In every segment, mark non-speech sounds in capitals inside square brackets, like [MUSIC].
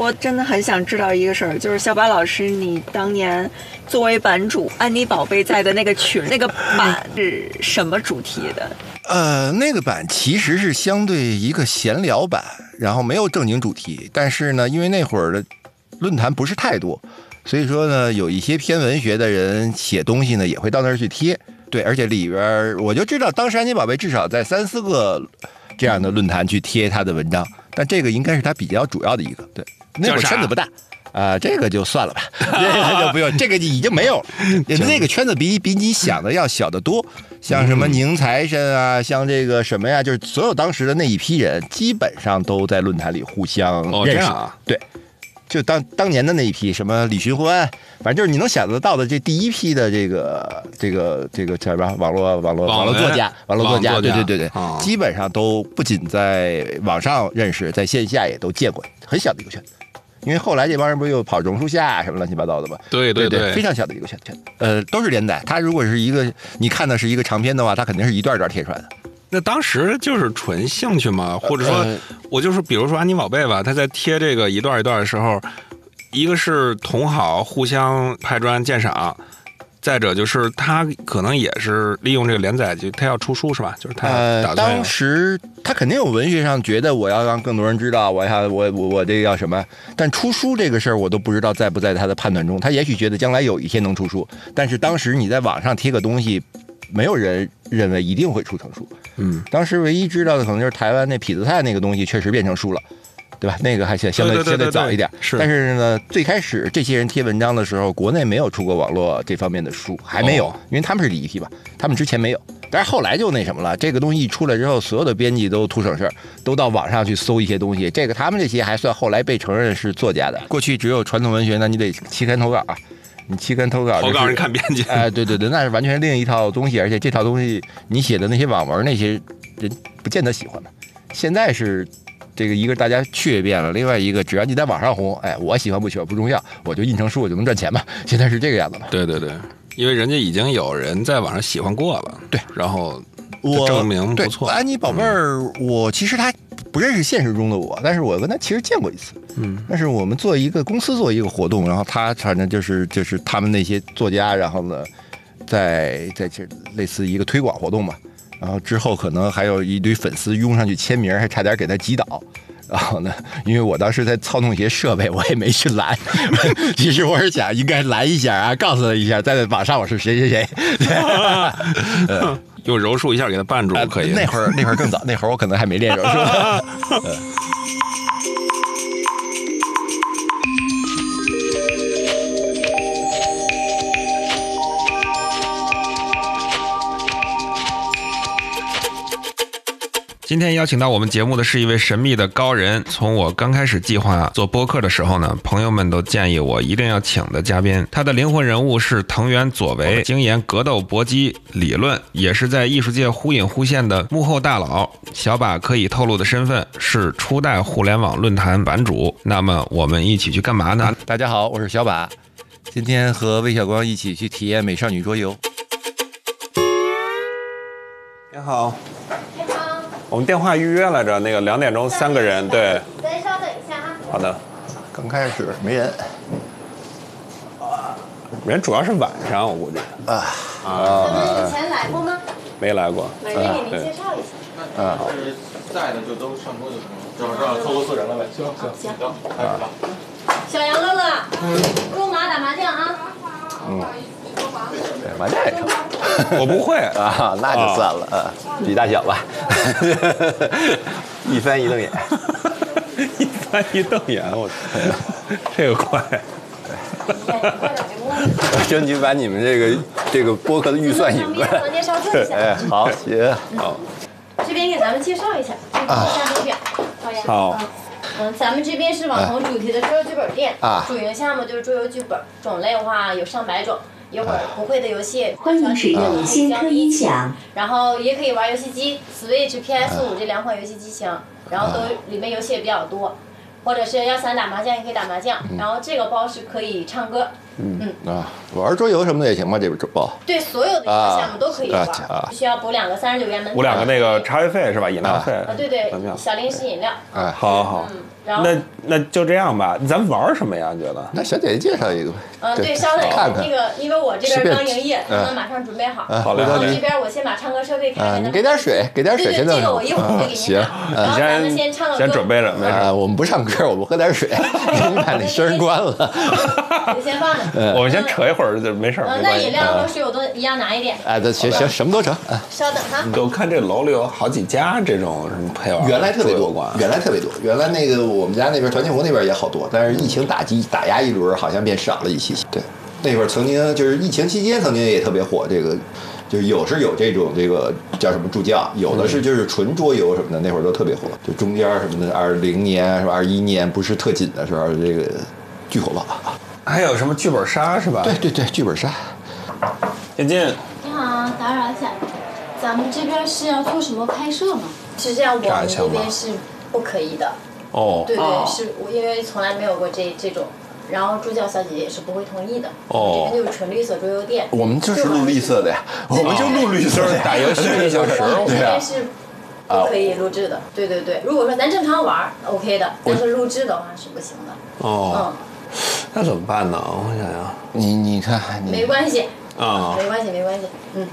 我真的很想知道一个事儿，就是小巴老师，你当年作为版主，安妮宝贝在的那个群，那个版是什么主题的？呃，那个版其实是相对一个闲聊版，然后没有正经主题。但是呢，因为那会儿的论坛不是太多，所以说呢，有一些偏文学的人写东西呢，也会到那儿去贴。对，而且里边儿我就知道，当时安妮宝贝至少在三四个这样的论坛去贴他的文章，但这个应该是他比较主要的一个。对，那会儿圈子不大。啊、这个就算了吧，[LAUGHS] 这个就不用，这个已经没有了。[LAUGHS] 那个圈子比比你想的要小得多，像什么宁财神啊，像这个什么呀，就是所有当时的那一批人，基本上都在论坛里互相哦认识。啊对，就当当年的那一批，什么李寻欢，反正就是你能想得到的这第一批的这个这个这个叫什么网络网络网络作家，网络作家，作家对对对对，哦基本上都不仅在网上认识，在线下也都见过，很小的一个圈子。因为后来这帮人不是又跑榕树下什么乱七八糟的吗？对对对非常小的一个圈圈，呃，都是连载。它如果是一个你看的是一个长篇的话，它肯定是一段一段贴出来的。那当时就是纯兴趣嘛，或者说呃，我就是比如说安妮宝贝吧，他在贴这个一段一段的时候，一个是同好互相拍砖鉴赏，再者就是他可能也是利用这个连载，就他要出书是吧？就是他呃，打算当时他肯定有文学上觉得我要让更多人知道，我要我我我这个要什么？但出书这个事儿，我都不知道在不在他的判断中。他也许觉得将来有一天能出书，但是当时你在网上贴个东西，没有人认为一定会出成书。嗯，当时唯一知道的可能就是台湾那痞子蔡那个东西确实变成书了。对吧？那个还相相对相对早一点，是但是呢，最开始这些人贴文章的时候，国内没有出过网络这方面的书，还没有，哦因为他们是第一批吧，他们之前没有。但是后来就那什么了，这个东西一出来之后，所有的编辑都图省事儿，都到网上去搜一些东西。这个他们这些还算后来被承认是作家的。过去只有传统文学那，你得期刊投稿啊，你期刊投稿、就是，投稿人看编辑，哎，对对对，那是完全另一套东西，而且这套东西你写的那些网文，那些人不见得喜欢嘛。现在是这个一个大家确变了，另外一个只要你在网上红，哎，我喜欢不喜欢不重要，我就印成书我就能赚钱嘛。[LAUGHS] 现在是这个样子嘛。对对对，因为人家已经有人在网上喜欢过了，对，然后我证明对不错安妮宝贝儿，我其实他不认识现实中的我，但是我跟他其实见过一次。嗯，但是我们做一个公司做一个活动，然后他反正就是就是他们那些作家，然后呢，在在这类似一个推广活动嘛，然后之后可能还有一堆粉丝拥上去签名，还差点给他击倒。然后呢，因为我当时在操弄一些设备，我也没去拦。[LAUGHS] 其实我是想应该拦一下啊，告诉他一下，在网上我是谁谁谁。[LAUGHS] 用柔术一下给他绊住啊可以。那会儿那会儿更早，那会儿我可能还没练柔术。[LAUGHS] 今天邀请到我们节目的是一位神秘的高人。从我刚开始计划做播客的时候呢，朋友们都建议我一定要请的嘉宾。他的灵魂人物是藤原佐为，精研格斗搏击理论，也是在艺术界忽隐忽现的幕后大佬。小把可以透露的身份是初代互联网论坛版主。那么我们一起去干嘛呢？大家好，我是小把，今天和魏晓光一起去体验美少女桌游。你好，我们电话预约来着，那个两点钟三个人，对，再稍等一下啊。好的。刚开始没人人主要是晚上，我估计啊咱们以前来过吗？没来过。来给您介绍一下。啊，是在的就都上桌就行了，正好正好凑够四人了呗。行行行行，开始吧。小杨乐乐，入马打麻将啊。对麻将也成我不会，啊，那就算了啊，比大小吧，[LAUGHS] 一翻一瞪眼。[LAUGHS] 一翻一瞪眼，我 [LAUGHS] 这个快。争取把你们这个这个播客的预算引过来。房间稍坐一下。哎，好，行。好，这边给咱们介绍一下，这个下图表，好呀。好啊嗯，咱们这边是网红主题的桌游剧本店啊主营项目就是桌游剧本，种类的话有上百种。一会儿不会的游戏，欢迎使用新科音响。然后也可以玩游戏机，Switch、PS 五这两款游戏机型，然后都里面游戏也比较多，或者是要想打麻将也可以打麻将。然后这个包是可以唱歌，啊，玩桌游什么的也行吧？这边包对，所有的娱乐项目都可以玩。啊啊，需要补两个三十九元门补两个那个茶位费是吧？饮料费。啊，对对小零食饮料，哎，好好好，嗯，那那就这样吧，咱玩什么呀？你觉得？那小姐姐介绍一个呗。嗯，对，稍等看，看那个因为我这边刚营业，他嗯们马上准备好。啊好嘞然后好嘞这边我先把唱歌设备开。你给点水，给点水，对对，先弄上这个我一会儿就给您行拿。然后咱们你先唱个歌。先准备着，没事。啊，我们不唱歌，我们喝点水。[LAUGHS] 你把那声关了。你先放着。[LAUGHS] 我们先扯一会儿就没事儿，嗯，没关系。那饮料和水我都一样拿一点，哎，对行行，什么都成。啊稍等哈。我看这楼里有好几家这种什么陪玩，原来特别多原来特别多。原来那个我们家那边团结湖那边也好多，但是疫情打击打压一轮，好像变少了一些。对，那会儿曾经就是疫情期间，曾经也特别火。这个就是有是有这种这个叫什么助教，有的是就是纯桌游什么的，那会儿都特别火。就中间什么的，二零年是吧？二一年不是特紧的时候，这个巨火爆。[LAUGHS] 还有什么剧本杀是吧？对，对对，剧本杀。眼镜，你好，打扰一下，咱们这边是要做什么拍摄吗？是这样，我们这边是不可以的。哦对对，哦是我因为从来没有过这这种，然后助教小姐姐也是不会同意的。哦这边就是纯绿色桌游店。我们就是录绿色的呀，我们就录绿色就是打游戏一小时，[LAUGHS] 我们这对是不可以录制的。对对对，如果说咱正常玩儿 OK 的，但是录制的话是不行的。哦，嗯，那怎么办呢？我想想，你你看你没关系，啊，没关系，没关系。嗯，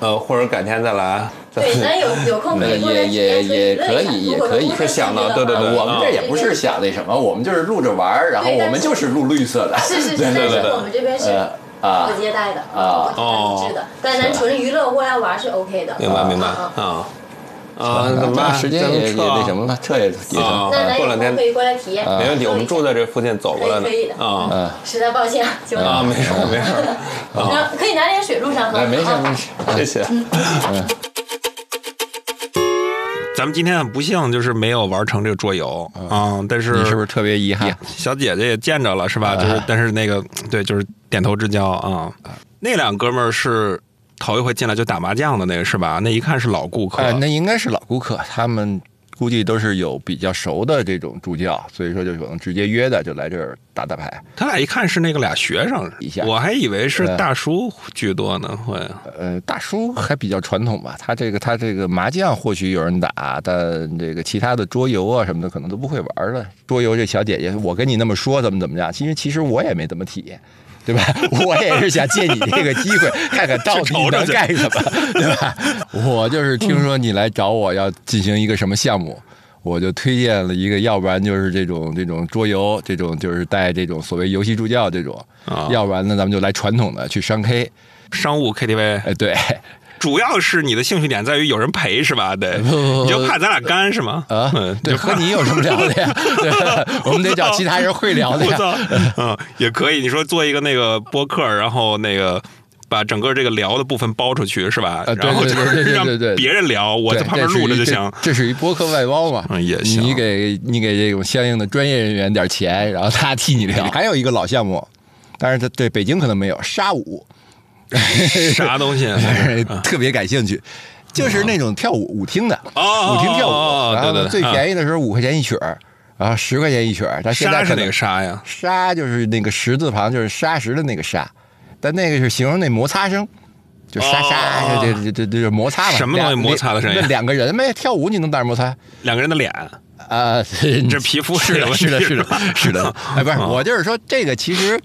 呃，或者改天再来。[LAUGHS] 对，咱有有空可以过来体验纯娱乐一下。也也可以，也可以不是是想的纯娱乐对对对我们这也不是想那什么，我们就是录着玩儿，然后我们就是录绿色的。是是是，[LAUGHS] 对但是对对我们这边是呃啊不接待的，啊不接待录制的。但咱纯娱乐过来玩是 OK 的。明白明白啊啊，怎么办？时间也也那什么了，撤也也成。啊那咱过两天可以过来体验。没问题，我们住在这附近，走过来可以可以的啊嗯，实在抱歉，就啊，没事没事儿，[LAUGHS] 然后可以拿点水路上喝。哎，没事啊没事。谢谢。咱们今天很不幸就是没有玩成这个桌游啊，但是你是不是特别遗憾？小姐姐也见着了是吧？就是但是那个 [LAUGHS] 对，就是点头之交啊。那两哥们儿是头一回进来就打麻将的那个是吧？那一看是老顾客呃，那应该是老顾客，他们估计都是有比较熟的这种助教，所以说就可能直接约的就来这儿打打牌。他俩一看是那个俩学生一下，我还以为是大叔居多呢，会呃，大叔还比较传统吧，他这个他这个麻将或许有人打，但这个其他的桌游啊什么的可能都不会玩了。桌游这小姐姐，我跟你那么说怎么怎么样，其实其实我也没怎么体验。对吧？[LAUGHS] 我也是想借你这个机会，[LAUGHS] 看看到底能干什么，对吧？[LAUGHS] 我就是听说你来找我要进行一个什么项目，我就推荐了一个，要不然就是这种这种桌游，这种就是带这种所谓游戏助教这种，啊要不然呢，咱们就来传统的去商 K，商务 KTV，哎，对。主要是你的兴趣点在于有人陪是吧？对，你就怕咱俩干是吗？啊嗯，对，和你有什么聊的呀？[LAUGHS] 对，我们得找其他人会聊的呀。，嗯，也可以。你说做一个那个播客，然后那个把整个这个聊的部分包出去是吧？啊对然后就对对对是让对对对别人聊，我在旁边录着就行。这是一这这是一播客外包嘛？嗯也行你给你给这种相应的专业人员点钱，然后他替你聊。[LAUGHS] 还有一个老项目，但是他对北京可能没有沙舞，[LAUGHS] 啥东西？特别感兴趣。就是那种跳舞舞厅的，哦舞厅跳哦舞，然后呢最对对最便宜的时候五块钱一曲儿，然后十块钱一曲儿，但现在沙是哪个沙呀？沙就是那个石字旁，就是沙石的那个沙，但那个是形容那摩擦声，就沙沙，哦这这这这这摩擦嘛。什么东西摩擦的声音两两个人呗，跳舞你能在那儿摩擦两个人的脸，啊？[LAUGHS] 这皮肤是的，是的，是的，是的。哎，不是，哦我就是说这个其实。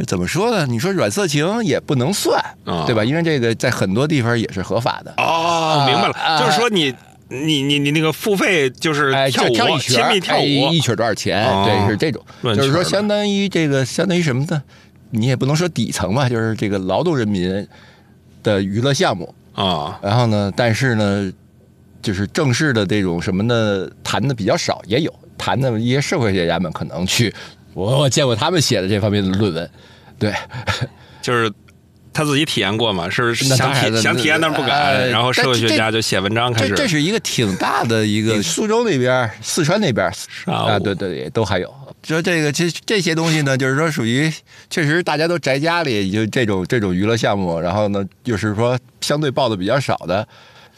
就怎么说呢？你说软色情也不能算，啊对吧？因为这个在很多地方也是合法的。哦，明白了，啊就是说你你你你那个付费就是哎，跳舞，就跳一曲，亲密跳哎舞一曲多少钱？哦对，是这种，就是说相当于这个，相当于什么呢？你也不能说底层吧，就是这个劳动人民的娱乐项目。啊，然后呢，但是呢，就是正式的这种什么呢，谈的比较少，也有谈的一些社会学家们可能去，我我见过他们写的这方面的论文，对，[LAUGHS] 就是他自己体验过嘛，是想体想体验但是不敢，呃然后社会学家就写文章开始。这这是一个挺大的一个，苏州那边、四川那边啊，对对对，都还有。说这个这这些东西呢，就是说属于确实大家都宅家里，就这种这种娱乐项目，然后呢，就是说相对报的比较少的，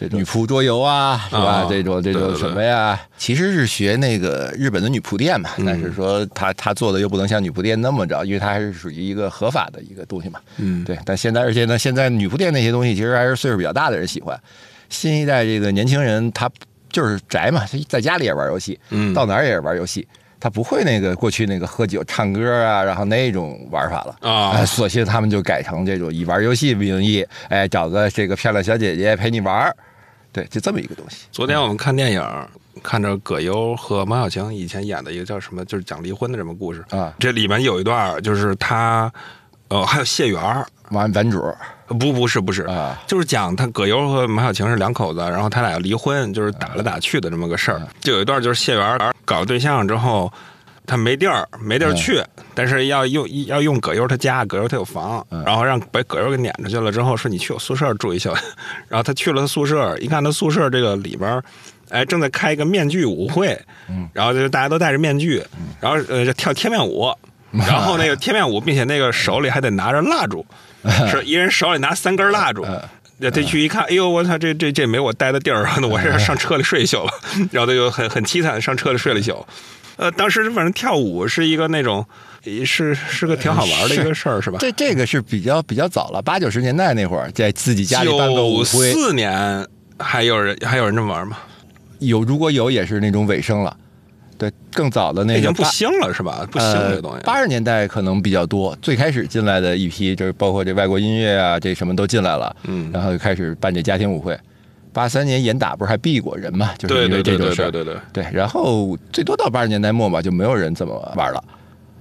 这种女仆桌游啊，是吧？哦这种这种什么呀？其实是学那个日本的女仆店嘛，但是说他他做的又不能像女仆店那么着，因为它还是属于一个合法的一个东西嘛。嗯，对。但现在而且呢，现在女仆店那些东西其实还是岁数比较大的人喜欢，新一代这个年轻人他就是宅嘛，他在家里也玩游戏，嗯到哪儿也是玩游戏。他不会那个过去那个喝酒唱歌啊，然后那种玩法了啊哎索性他们就改成这种以玩游戏为名义，哎，找个这个漂亮小姐姐陪你玩儿，对，就这么一个东西。昨天我们看电影，看着葛优和马小晴以前演的一个叫什么，就是讲离婚的这么故事啊这里面有一段就是他，呃，还有谢元儿，完男主不不是不是啊就是讲他葛优和马小晴是两口子，然后他俩要离婚，就是打来打去的这么个事儿。就有一段就是谢元儿搞对象之后，他没地儿没地儿去，但是要用要用葛优他家，葛优他有房，然后让把葛优给撵出去了之后，说你去我宿舍住一宿，[LAUGHS] 然后他去了他宿舍，一看他宿舍这个里边儿。哎，正在开一个面具舞会，然后就是大家都戴着面具，然后呃就跳贴面舞，[LAUGHS] 然后那个贴面舞，并且那个手里还得拿着蜡烛，[LAUGHS] 是一人手里拿三根蜡烛。那他去一看，哎呦，我操，这这这没我待的地儿，那我这上车里睡一宿了。然后他就很很凄惨，上车里睡了一宿。呃，当时反正跳舞是一个那种，是是个挺好玩的一个事儿，是吧？这这个是比较比较早了，八九十年代那会儿，在自己家里办个舞九会，四年还有人还有人这么玩吗？有如果有也是那种尾声了。对，更早的那已经不兴了，是吧？不兴这呃个东西。八十年代可能比较多，最开始进来的一批就是包括这外国音乐啊，这什么都进来了，嗯然后就开始办这家庭舞会。八三年严打不是还毙过人嘛？就是因为对对对这种事儿。对对对对。对，然后最多到八十年代末吧，就没有人这么玩了。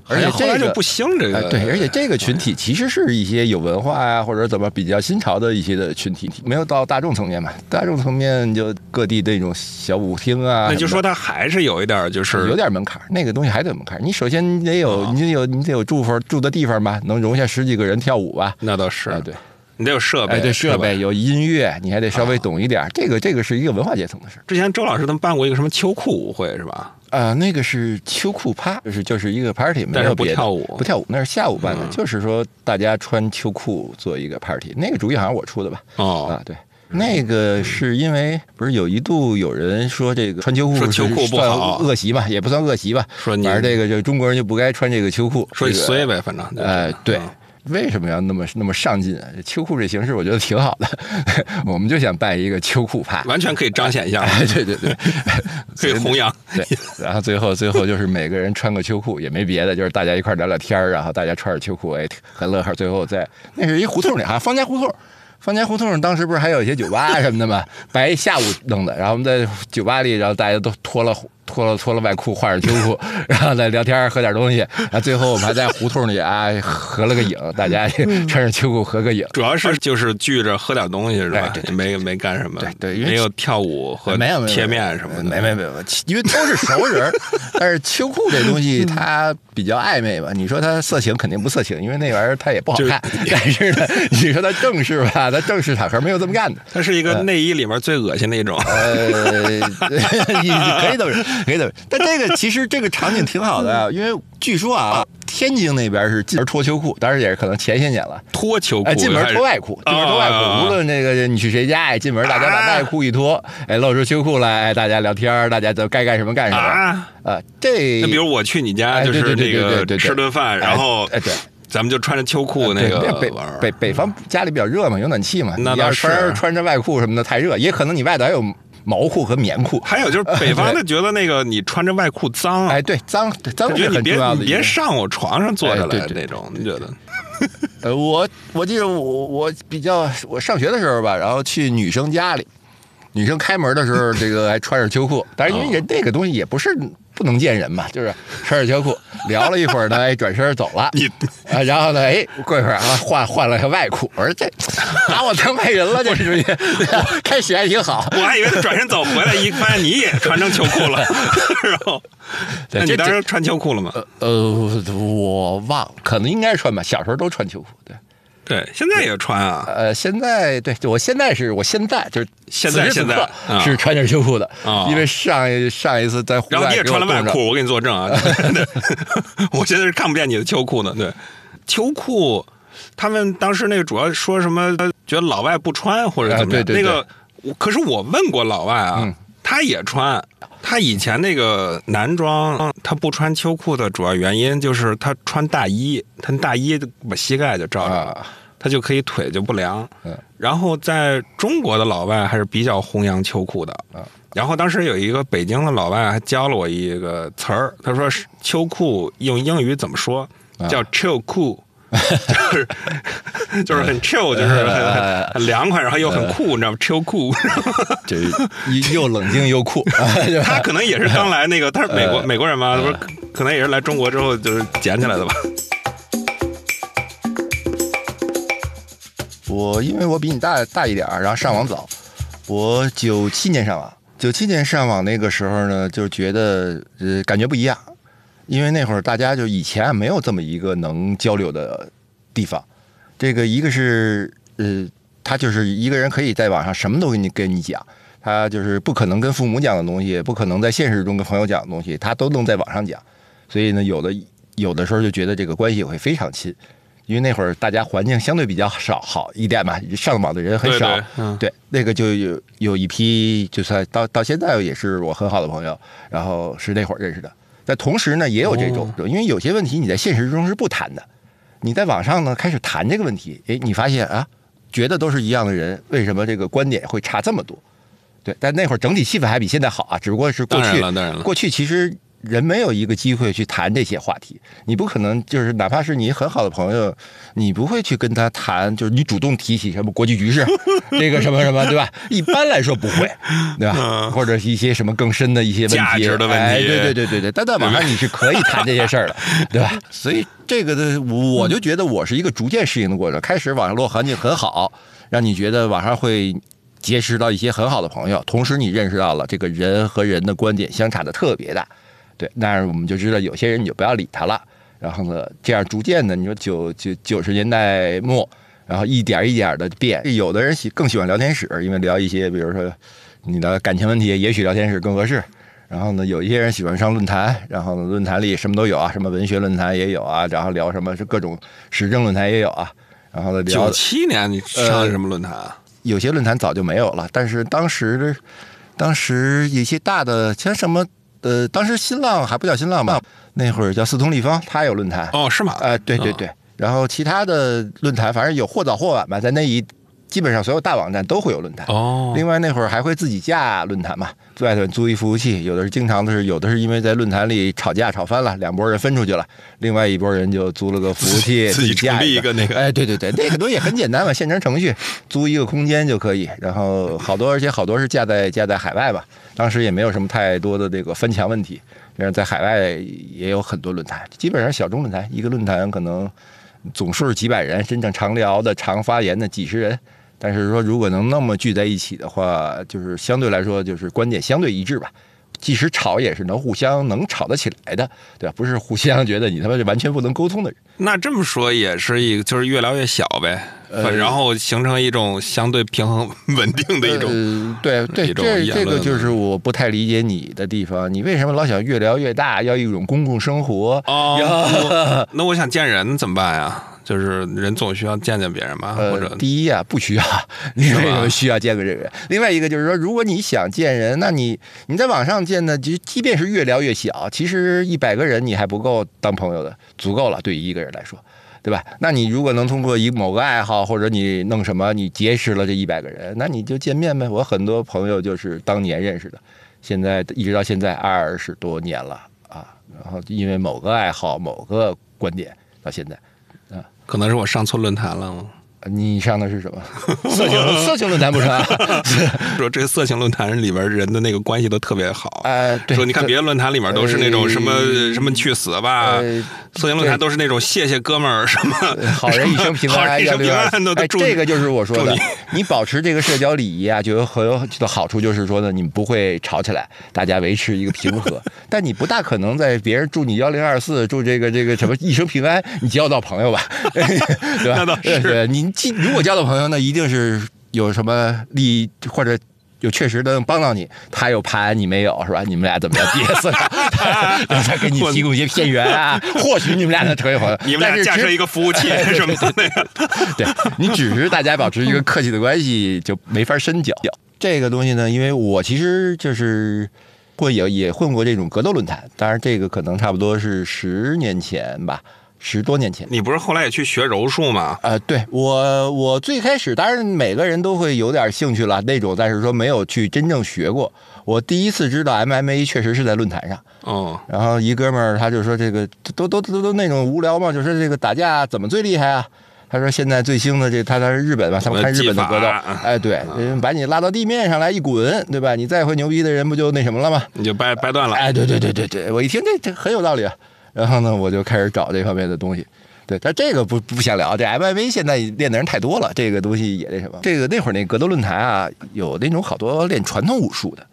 而且后这个来就不兴这个，呃对，而且这个群体其实是一些有文化呀、或者怎么比较新潮的一些的群体，没有到大众层面嘛。大众层面就各地那种小舞厅啊，那就说什么的他还是有一点就是有点门槛，那个东西还得门槛。你首先你得有，啊你得有，你得有住房住的地方吧，能容下十几个人跳舞吧？那倒是啊，对，你得有设备，哎，对，设备有音乐，你还得稍微懂一点儿。这个这个是一个文化阶层的事儿。之前周老师他们办过一个什么秋裤舞会是吧？啊，那个是秋裤趴，就是就是一个 party，没但是有别的不跳舞不跳舞，那是下午办的，嗯就是说大家穿秋裤做一个 party，那个主意好像我出的吧？哦啊，对。那个是因为不是有一度有人说这个穿秋裤说秋裤不好恶习吧，也不算恶习吧。说你反正这个就中国人就不该穿这个秋裤，说你这个衰呗，反正哎，对嗯。为什么要那么那么上进秋裤这形式我觉得挺好的，[LAUGHS] 我们就想办一个秋裤派。完全可以彰显一下，哎，对对对，[LAUGHS] 可以弘扬。对，然后最后最后就是每个人穿个秋裤，也没别的，就是大家一块聊聊天儿然后大家穿着秋裤，哎，很乐呵。最后在那是一胡同里哈，方家胡同。方家胡同当时不是还有一些酒吧什么的嘛，白下午弄的，然后我们在酒吧里，然后大家都脱了脱了脱了外裤，换上秋裤，[LAUGHS] 然后再聊天喝点东西，然后最后我们还在胡同里啊合了个影，大家 [LAUGHS] 穿着秋裤合个影。主要是就是聚着喝点东西是吧哎对？对也没没干什么，对对因为没有跳舞和没有没有贴面什么的，没没没有，因为都是熟人。但是秋裤这东西它比较暧昧吧？你说它色情肯定不色情，因为那玩意儿它也不好看。但是呢，你说它正式吧？它正式场合没有这么干的。它是一个内衣里面最恶心的一种。呃，[LAUGHS] 你可以这么说，可以这么。但这个其实这个场景挺好的啊，因为据说啊，天津那边是进门脱秋裤，当然也是可能前些年了。脱秋裤，哎，进门脱外裤，进门脱外啊裤，无论那个你去谁家，哎，进门大家把外裤一脱，哎，露出秋裤来，哎，大家聊天，大家都该干什么干什么啊。啊，这那比如我去你家，哎就是对对对那个对对对吃顿饭，然后哎对。咱们就穿着秋裤那对个北北北方家里比较热嘛，有暖气嘛。你要穿穿着外裤什么的太热，也可能你外头还有毛裤和棉裤。还有就是北方的觉得那个你穿着外裤脏，哎，对，脏脏你别很重要的一个。你别上我床上坐下哎对对来那种，你觉得？[LAUGHS] 呃，我我记得我我比较我上学的时候吧，然后去女生家里，女生开门的时候，这个还穿着秋裤，但是因为人那个东西也不是不能见人嘛，[LAUGHS] 就是穿着秋裤聊了一会儿呢，哎，转身走了。你啊，然后呢，哎，[LAUGHS] 过一会儿啊，换换了个外裤，我说这 [LAUGHS] 拿我当外人了，这属于开始还挺好。我还以为他转身走回来，一发现你也穿成秋裤了，然后，那你这当时穿秋裤了吗？呃，我忘了，可能应该穿吧，小时候都穿秋裤，对。对，现在也穿啊。呃，现在对，我现在是我现在就是现在现在啊是穿着秋裤的，啊因为上一上一次在户外然后你也穿了外裤，我给你作证啊！[LAUGHS] 对 [LAUGHS] 我现在是看不见你的秋裤呢。对，秋裤，他们当时那个主要说什么，觉得老外不穿或者怎么样。啊对对对那个可是我问过老外啊，嗯他也穿。他以前那个男装，他不穿秋裤的主要原因就是他穿大衣，他大衣把膝盖就罩着了，啊，他就可以腿就不凉。嗯。然后在中国的老外还是比较弘扬秋裤的。嗯。然后当时有一个北京的老外还教了我一个词儿，他说秋裤用英语怎么说，啊叫 chill [LAUGHS] cool，。就是就是很 chill，就是很凉快，然后又很酷，你知道吗？chill cool，，就又冷静又酷，[LAUGHS] 他可能也是刚来那个，他是美国呃美国人嘛，不是可能也是来中国之后就是捡起来的吧？我因为我比你大大一点儿，然后上网早，我九七年上网，九七年上网那个时候呢，就觉得呃感觉不一样，因为那会儿大家就以前没有这么一个能交流的地方，这个一个是呃，他就是一个人可以在网上什么都跟你跟你讲，他就是不可能跟父母讲的东西，不可能在现实中跟朋友讲的东西，他都能在网上讲，所以呢，有的有的时候就觉得这个关系会非常亲。因为那会儿大家环境相对比较少好一点嘛，上网的人很少，对嗯对，那个就有有一批，就算到到现在也是我很好的朋友，然后是那会儿认识的。但同时呢，也有这种，因为有些问题你在现实中是不谈的，你在网上呢开始谈这个问题，哎，你发现啊，觉得都是一样的人，为什么这个观点会差这么多？对，但那会儿整体气氛还比现在好啊，只不过是过去当然了，当然了，过去其实人没有一个机会去谈这些话题，你不可能就是哪怕是你很好的朋友，你不会去跟他谈，就是你主动提起什么国际局势，[LAUGHS] 这个什么什么，对吧？一般来说不会，对吧？或者是一些什么更深的一些问题，价值的问题哎，对对对对对，但在网上你是可以谈这些事儿的，[LAUGHS] 对吧？所以这个的，我就觉得我是一个逐渐适应的过程。开始网络环境很好，让你觉得网上会。结识到一些很好的朋友，同时你认识到了这个人和人的观点相差的特别大，对，但是我们就知道有些人你就不要理他了。然后呢，这样逐渐的，你说九九九十年代末，然后一点一点的变。有的人喜更喜欢聊天室，因为聊一些，比如说你的感情问题，也许聊天室更合适。然后呢，有一些人喜欢上论坛，然后呢，论坛里什么都有啊，什么文学论坛也有啊，然后聊什么是各种时政论坛也有啊。然后呢，聊九七年你上的什么论坛啊？有些论坛早就没有了，但是当时的，当时一些大的，像什么呃，当时新浪还不叫新浪吧，那会儿叫四通立方，他有论坛。哦，是吗？呃，对对对，然后其他的论坛，反正有或早或晚吧，在那一基本上所有大网站都会有论坛。哦，另外那会儿还会自己架论坛嘛，外头租一服务器，有的是经常的是，有的是因为在论坛里吵架吵翻了，两拨人分出去了，另外一拨人就租了个服务器 [LAUGHS] 自己架成立一个那个哎，对对对，那个东西很简单嘛，现成程序，租一个空间就可以，然后好多而且好多是架在架在海外吧，当时也没有什么太多的这个翻墙问题，然后在海外也有很多论坛，基本上小众论坛，一个论坛可能总数是几百人，真正常聊的、常发言的几十人。但是说，如果能那么聚在一起的话，就是相对来说，就是观点相对一致吧。即使吵，也是能互相能吵得起来的，对吧？不是互相觉得你他妈是完全不能沟通的人。那这么说也是一个，就是越聊越小呗，呃然后形成一种相对平衡稳定的一种。呃，对对，这这个就是我不太理解你的地方。你为什么老想越聊越大，要一种公共生活？哦，那那我想见人怎么办呀？就是人总需要见见别人吧，或呃者，第一啊，不需要，你为什么需要见个这个人？另外一个就是说，如果你想见人，那你你在网上见呢，就即便是越聊越小，其实一百个人你还不够当朋友的，足够了，对于一个人来说。对吧？那你如果能通过一某个爱好，或者你弄什么，你结识了这一百个人，那你就见面呗。我很多朋友就是当年认识的，现在一直到现在二十多年了啊。然后因为某个爱好、某个观点，到现在，可能是我上错论坛了。你上的是什么？[LAUGHS] 色情 [LAUGHS] 色情论坛不是啊？[LAUGHS] 说这个色情论坛里边人的那个关系都特别好。呃，对，说你看别的论坛里面都是那种什么呃什么去死吧，呃色情论坛都是那种谢谢哥们儿什么好人一生平好安，人一生平安都这个就是我说的你，你保持这个社交礼仪啊，就有很有的好处，就是说呢，你们不会吵起来，大家维持一个平和。但你不大可能在别人祝你幺零二四，祝这个这个什么一生平安，你交到朋友吧，对吧？那倒是对，你既如果交到朋友，那一定是有什么利益或者。有确实能帮到你，他有盘你没有是吧？你们俩怎么样憋死了？他他给你提供一些片源啊，或许你们俩能成为朋友。[LAUGHS] 你们俩架设一个服务器 [LAUGHS] 哎什么的那个。[LAUGHS] 对你只是大家保持一个客气的关系，就没法深交。这个东西呢，因为我其实就是混也也混过这种格斗论坛，当然这个可能差不多是十年前吧，十多年前。你不是后来也去学柔术吗？呃，对我我最开始，当然每个人都会有点兴趣了那种，但是说没有去真正学过。我第一次知道 MMA 确实是在论坛上，哦，然后一哥们儿他就说这个都都都都那种无聊嘛，就说这个打架怎么最厉害啊？他说现在最兴的这他他是日本嘛，他们看日本的格斗哎对，把你拉到地面上来一滚，对吧？你再会牛逼的人不就那什么了吗？你就掰掰断了。哎，对对对对对，我一听这这很有道理啊。然后呢，我就开始找这方面的东西。对，但这个不不想聊，这 MMA 现在练的人太多了，这个东西也那什么。这个那会儿那格斗论坛啊，有那种好多练传统武术的，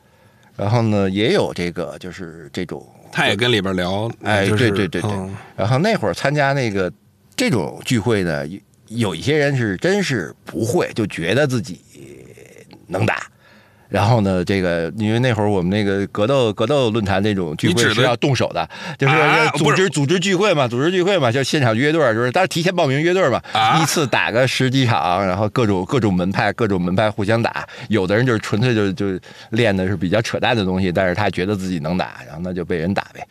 然后呢，也有这个就是这种，他也跟里边聊，哎，就是对对对对。嗯然后那会儿参加那个这种聚会呢，有有一些人是真是不会，就觉得自己能打。然后呢，这个因为那会儿我们那个格斗格斗论坛那种聚会是要动手的，就是组织组织聚会嘛，组织聚会嘛，就现场约队儿，就是当然提前报名约队儿嘛，啊。一次打个十几场，然后各种各种门派各种门派互相打，有的人就是纯粹就就练的是比较扯淡的东西，但是他觉得自己能打，然后那就被人打呗。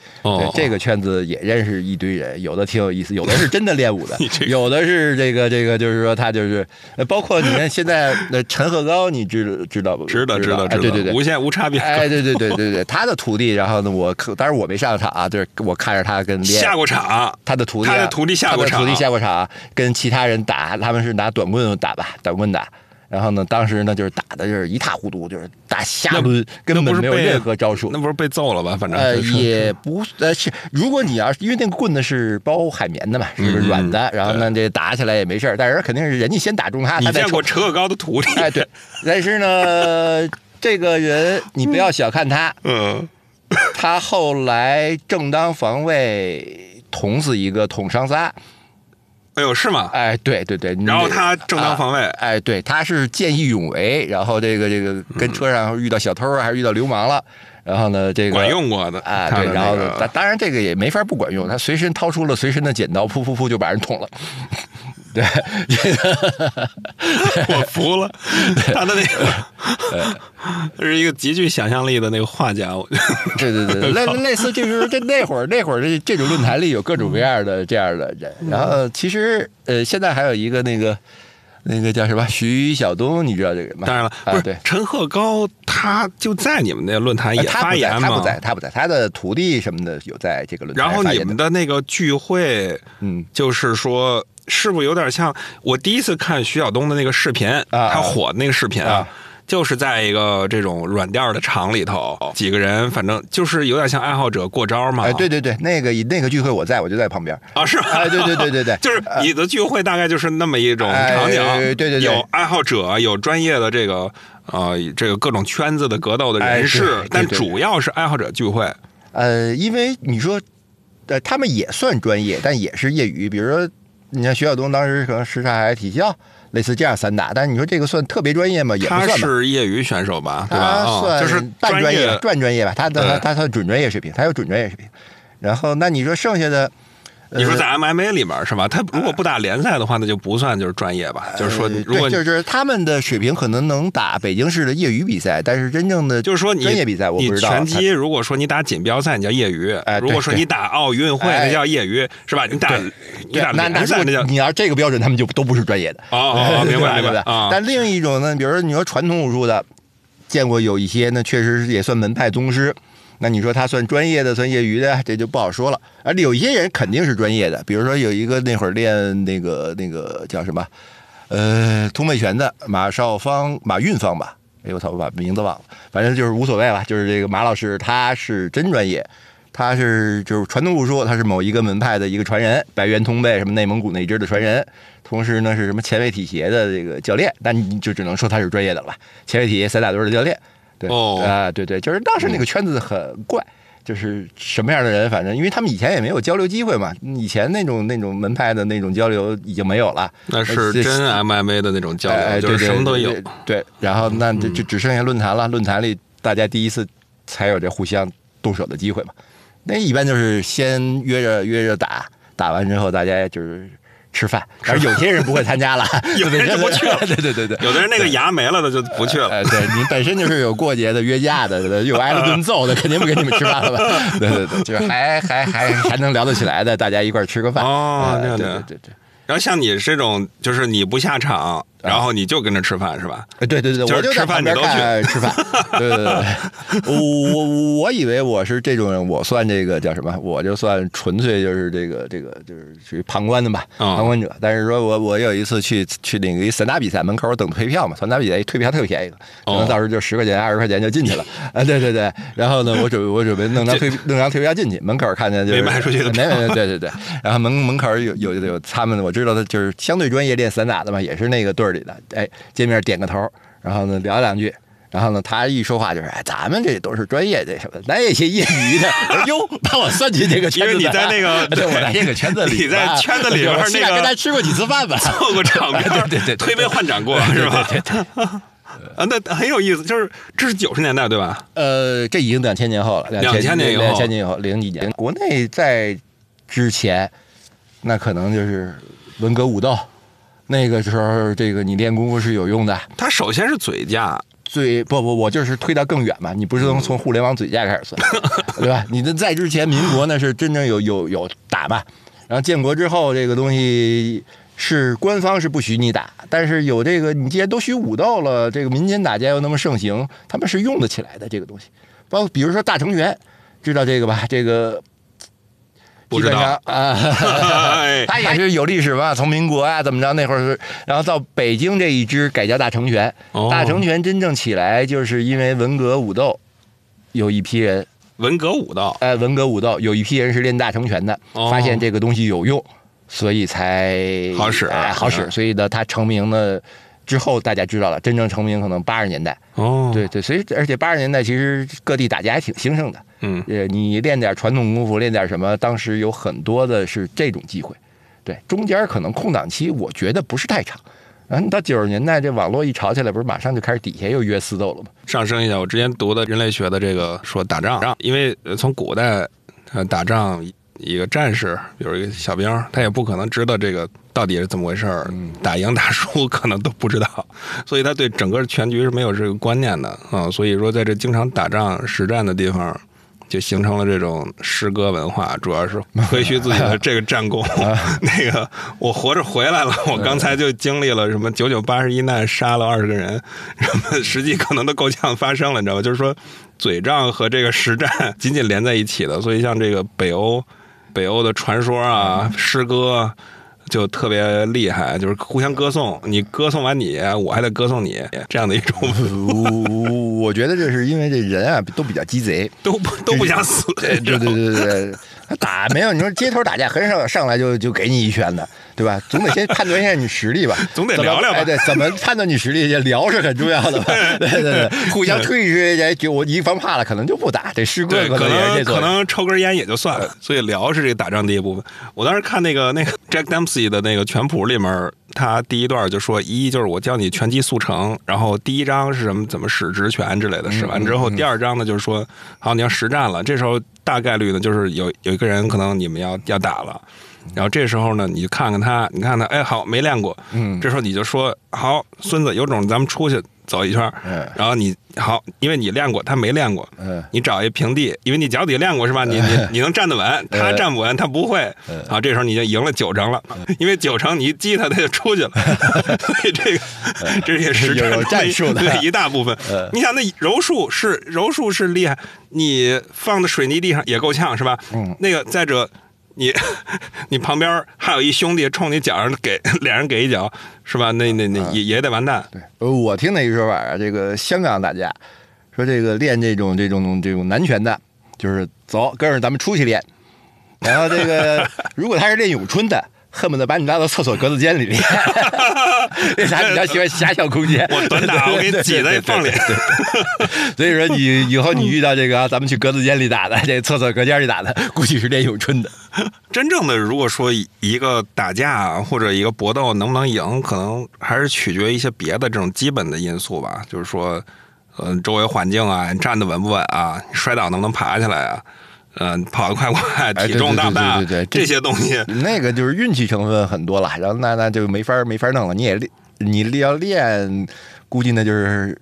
这个圈子也认识一堆人，有的挺有意思，有的 [LAUGHS] 是真的练武的有的是这个这个，就是说他就是，呃包括你看现在的陈鹤高，你知知道不？知道知道知道，哎对对对无。限无差别。哎，对对对对对，他的徒弟，然后呢，我可当然我没上场啊，就是我看着他跟练下过场，他的徒弟啊、他的徒弟下过场他的徒弟下过场，跟其他人打，他们是拿短棍打吧，短棍打。然后呢，当时呢就是打的就是一塌糊涂，就是打瞎抡，根本没有任何招数那。不是被揍了吧？反正呃，就是也不呃是，如果你要是因为那个棍子是包海绵的嘛，是不是嗯软的？然后呢，这打起来也没事儿，但是肯定是人家先打中他，你。见过陈鹤高的徒弟？哎，对，[LAUGHS] 但是呢，这个人你不要小看他，[LAUGHS] 嗯，他后来正当防卫捅死一个，捅伤仨。哎呦，是吗？哎，对对对，然后他正当防卫啊哎，对，他是见义勇为，然后这个这个跟车上遇到小偷还是遇到流氓了，然后呢，这个管用过的啊，对，然后当然这个也没法不管用，他随身掏出了随身的剪刀，噗噗噗就把人捅了。对，这 [LAUGHS] 个我服了，他的那个 [LAUGHS] 是一个极具想象力的那个画家，我对对对，[LAUGHS] 类类似就是这那会儿那会儿这这种论坛里有各种各样的这样的人，然后其实呃现在还有一个那个那个叫什么徐晓东，你知道这个人吗？当然了，不是。陈鹤高，他就在你们那个论坛也发言吗？他不在，他不在，他的徒弟什么的有在这个论坛然后你们的那个聚会，嗯，就是说，是不是有点像我第一次看徐晓东的那个视频，啊他火的那个视频啊就是在一个这种软垫的厂里头，几个人，反正就是有点像爱好者过招嘛。哎，对对对，那个那个聚会我在，我就在旁边。啊，是吧？哎对对对对对 [LAUGHS] 就是你的聚会大概就是那么一种场景，哎对对对有爱好者，有专业的这个呃这个各种圈子的格斗的人士，但主要是爱好者聚会。呃，因为你说，呃，他们也算专业，但也是业余。比如说，你看徐晓东当时可能什刹海体校，类似这样三大，但是你说这个算特别专业吗？也不他算吧。是业余选手吧，对吧？他啊、算就是半专业，半专业吧。他的他对他他准专业水平，他有准专业水平。然后，那你说剩下的，呃你说在 MMA 里面是吧？他如果不打联赛的话，那就不算就是专业吧？就是说呃，如果对就是他们的水平可能能打北京市的业余比赛，但是真正的就是说你专业比赛我不知道。拳击如果说你打锦标赛，你叫业余；哎如果说你打奥运会，哎那叫业余，是吧？你打对你打那那联赛，那叫你要这个标准，他们就都不是专业的。哦哦哦 [LAUGHS] 明白明白啊但另一种呢，比如说你说传统武术的，见过有一些呢，确实是也算门派宗师。那你说他算专业的，算业余的，这就不好说了。而有一些人肯定是专业的，比如说有一个那会儿练那个那个叫什么，呃，通背拳的马少芳、马运芳吧。哎呦我操，我把名字忘了，反正就是无所谓了。就是这个马老师，他是真专业，他是就是传统武术，他是某一个门派的一个传人，白猿通背什么内蒙古那支的传人，同时呢是什么前卫体协的这个教练，但你就只能说他是专业的了？前卫体协散打队的教练，对，哦啊、对对，就是当时那个圈子很怪。就是什么样的人，反正因为他们以前也没有交流机会嘛，以前那种那种门派的那种交流已经没有了，那是呃真 MMA 的那种交流，哎，就是对什么都有。对对对，然后那就就只剩下论坛了，论坛里大家第一次才有这互相动手的机会嘛。那一般就是先约着约着打，打完之后大家就是吃饭，[LAUGHS] 而有些人不会参加了，[LAUGHS] 有的人就不去了对对对对。[LAUGHS] 有的人那个牙没了的就不去了。呃，对你本身就是有过节的、约架的，又挨了顿揍的，肯定不跟你们吃饭了吧？对对对，就是还还还还能聊得起来的，大家一块吃个饭。哦对对对对。然后像你这种，就是你不下场，然后你就跟着吃饭是吧？呃对对对，我就在吃饭旁边你都去看吃饭。[LAUGHS] 对对对，我我我以为我是这种人，我算这个叫什么？我就算纯粹就是这个这个就是属于旁观的吧，嗯旁观者。但是说我我有一次去去那个一散打比赛门口等退票嘛，散打比赛退票特别便宜的，可能哦到时候就十块钱二十块钱就进去了。啊，对对对。然后呢，我准我准备弄张退弄张退票进去，门口看见就是没卖出去的没对对对。然后门门口有有有他们，我知道他就是相对专业练散打的嘛，也是那个队儿里的。哎，见面点个头，然后呢聊两句。然后呢，他一说话就是，哎，咱们这都是专业的什么，咱也些业余的，哟，把我算进这个圈子里，因为你在那个对，我在这个圈子里，你在圈子里边那个跟他吃过几次饭吧，[LAUGHS] 做过场 [LAUGHS] 面，对对对对推杯换盏过是吧？对对 [LAUGHS] 啊，那很有意思，就是这是九十年代对吧？呃，这已经两千年后了，2000年以后两千年以后，零几年，国内在之前，那可能就是文革武斗，那个时候这个你练功夫是有用的。他首先是嘴架，最不不，我就是推到更远嘛，你不是能从互联网嘴架开始算，[LAUGHS] 对吧？你的在之前，民国那是真正有有有打嘛，然后建国之后，这个东西是官方是不许你打，但是有这个，你既然都学武斗了，这个民间打架又那么盛行，他们是用得起来的这个东西。包括比如说大成拳，知道这个吧？这个不知道啊。哎 [LAUGHS] 他也是有历史嘛，从民国啊怎么着那会儿是，然后到北京这一支改叫大成拳，哦大成拳真正起来就是因为文革武斗，有一批人，文革武斗，哎，文革武斗有一批人是练大成拳的，哦发现这个东西有用，所以才好使哎，好使，嗯所以呢，他成名呢之后大家知道了，真正成名可能八十年代，哦，对对，所以而且八十年代其实各地打架还挺兴盛的，嗯，呃，你练点传统功夫，练点什么，当时有很多的是这种机会。对，中间可能空档期，我觉得不是太长。嗯，到九十年代，这网络一吵起来，不是马上就开始底下又约私斗了吗？上升一下，我之前读的人类学的这个说打仗，因为呃从古代呃打仗，一个战士，比如一个小兵，他也不可能知道这个到底是怎么回事儿，打赢打输可能都不知道，[LAUGHS] 所以他对整个全局是没有这个观念的啊、所以说在这经常打仗实战的地方。就形成了这种诗歌文化，主要是吹嘘自己的这个战功。[LAUGHS] [LAUGHS] 那个我活着回来了，我刚才就经历了什么九九八十一难，杀了二十个人，什么实际可能都够呛发生了，你知道吧？就是说嘴仗和这个实战紧紧连在一起的，所以像这个北欧北欧的传说啊、诗歌。就特别厉害，就是互相歌颂，你歌颂完你，我还得歌颂你，这样的一种我 [LAUGHS] 我觉得这是因为这人啊都比较鸡贼，都不都不想死，对对对对 [LAUGHS] 打没有你说街头打架很少上来就就给你一拳的，对吧？总得先判断一下你实力吧，[LAUGHS] 总得聊聊吧哎，对，怎么判断你实力？这聊是很重要的吧？[LAUGHS] 对对对，互相推一推，哎，就我一方怕了，可能就不打。这师哥，可。能可能抽根烟也就算了，所以聊是这个打仗的一部分。我当时看那个那个 Jack Dempsey 的那个拳谱里面，他第一段就说一就是我教你拳击速成，然后第一章是什么怎么使直拳之类的，使完之后，第二章呢就是说好你要实战了，这时候大概率呢就是有有一个人可能你们要要打了。然后这时候呢，你就看看他，你看他，哎，好，没练过。嗯这时候你就说，好，孙子有种，咱们出去走一圈然后你好，因为你练过，他没练过。嗯你找一平地，因为你脚底练过是吧？你你你能站得稳，他站不稳，他不会。啊，这时候你就赢了九成了，因为九成你一击他，他就出去了。[LAUGHS] 所以这个这也是有有战术的对一大部分嗯。你想那柔术是柔术是厉害，你放在水泥地上也够呛是吧？嗯那个再者。你 [LAUGHS] 你旁边还有一兄弟冲你脚上给 [LAUGHS] 脸上给一脚，是吧？那那那也也得完蛋。对，呃我听的一个说法啊，这个香港打架，说这个练这种这种这种男拳的，就是走跟着咱们出去练，然后这个 [LAUGHS] 如果他是练咏春的。恨不得把你拉到厕所格子间里面，[LAUGHS] 为啥比较喜欢狭小空间？[LAUGHS] 我短打，[LAUGHS] 我给你挤在放里。所以说你以后你遇到这个啊，咱们去格子间里打的，这厕所隔间里打的，估计是练咏春的。真正的如果说一个打架或者一个搏斗能不能赢，可能还是取决于一些别的这种基本的因素吧，就是说，呃，周围环境啊，你站得稳不稳啊，你摔倒能不能爬起来啊，嗯、跑得快不快，哎体重大不大，对对对这这些东西，那个就是运气成分很多了，然后那那就没法没法弄了。你也练，你要练，估计那就是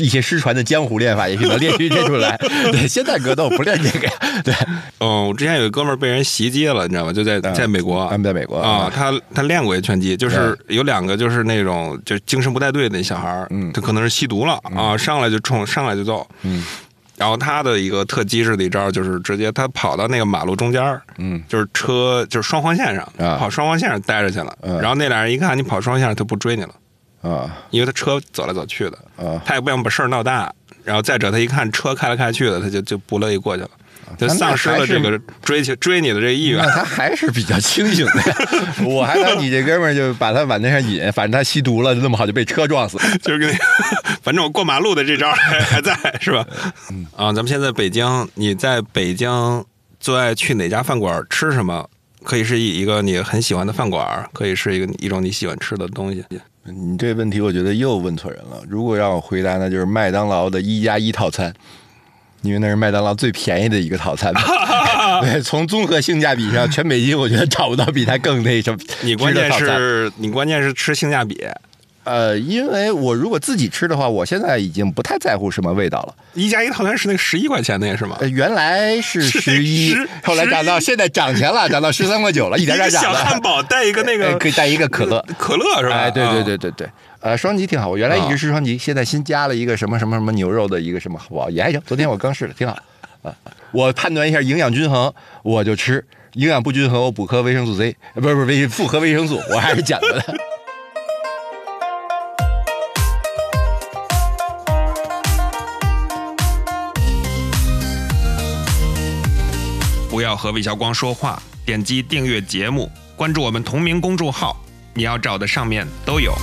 一些失传的江湖练法，也许能练出练出来。[LAUGHS] 对，现在格斗不练这个呀。对，嗯，我之前有一哥们儿被人袭击了，你知道吗？就在在美国，他们在美国啊，他他练过一拳击，就是有两个就是那种就精神不太对的那小孩儿，嗯他可能是吸毒了啊，上来就冲，上来就揍，嗯，然后他的一个特机智的一招就是直接他跑到那个马路中间儿，嗯。就是车就是双黄线上，啊。跑双黄线上待着去了，嗯。然后那俩人一看你跑双黄线上，他不追你了，啊。因为他车走来走去的，啊，他也不想把事儿闹大，然后再者他一看车开来开去的，他就就不乐意过去了。就丧失了这个追求追你的这个意愿，他还是比较清醒的。[LAUGHS] 我还当你这哥们儿就把他往那上引，反正他吸毒了，就那么好就被车撞死。就是跟那，[LAUGHS] 反正我过马路的这招还还在是吧？啊，咱们现在北京，你在北京最爱去哪家饭馆吃什么？可以是一个你很喜欢的饭馆，可以是一个一种你喜欢吃的东西。你这问题我觉得又问错人了。如果让我回答，那就是麦当劳的一加一套餐，因为那是麦当劳最便宜的一个套餐。[LAUGHS] 对，从综合性价比上，全北京我觉得找不到比它更那什么。你关键是你关键是吃性价比，呃，因为我如果自己吃的话，我现在已经不太在乎什么味道了。一加一套餐是那个十一块钱那个是吗？呃，原来是是十一，后来涨到现在涨钱了，涨到十三块九了，一一点点涨了。小汉堡 [LAUGHS] 带一个那哎个可以带一个可乐。可乐是吧？哎，对对啊对对对，呃，双极挺好。我原来一直吃双击，现在新加了一个什么什么什么牛肉的一个什么，好不好？也还行。昨天我刚试了，挺好。啊，我判断一下营养均衡，我就吃；营养不均衡，我补颗维生素 C，呃不是不是维复合维生素，我还是讲究的。不要和魏小光说话，点击订阅节目，关注我们同名公众号，你要找的上面都有。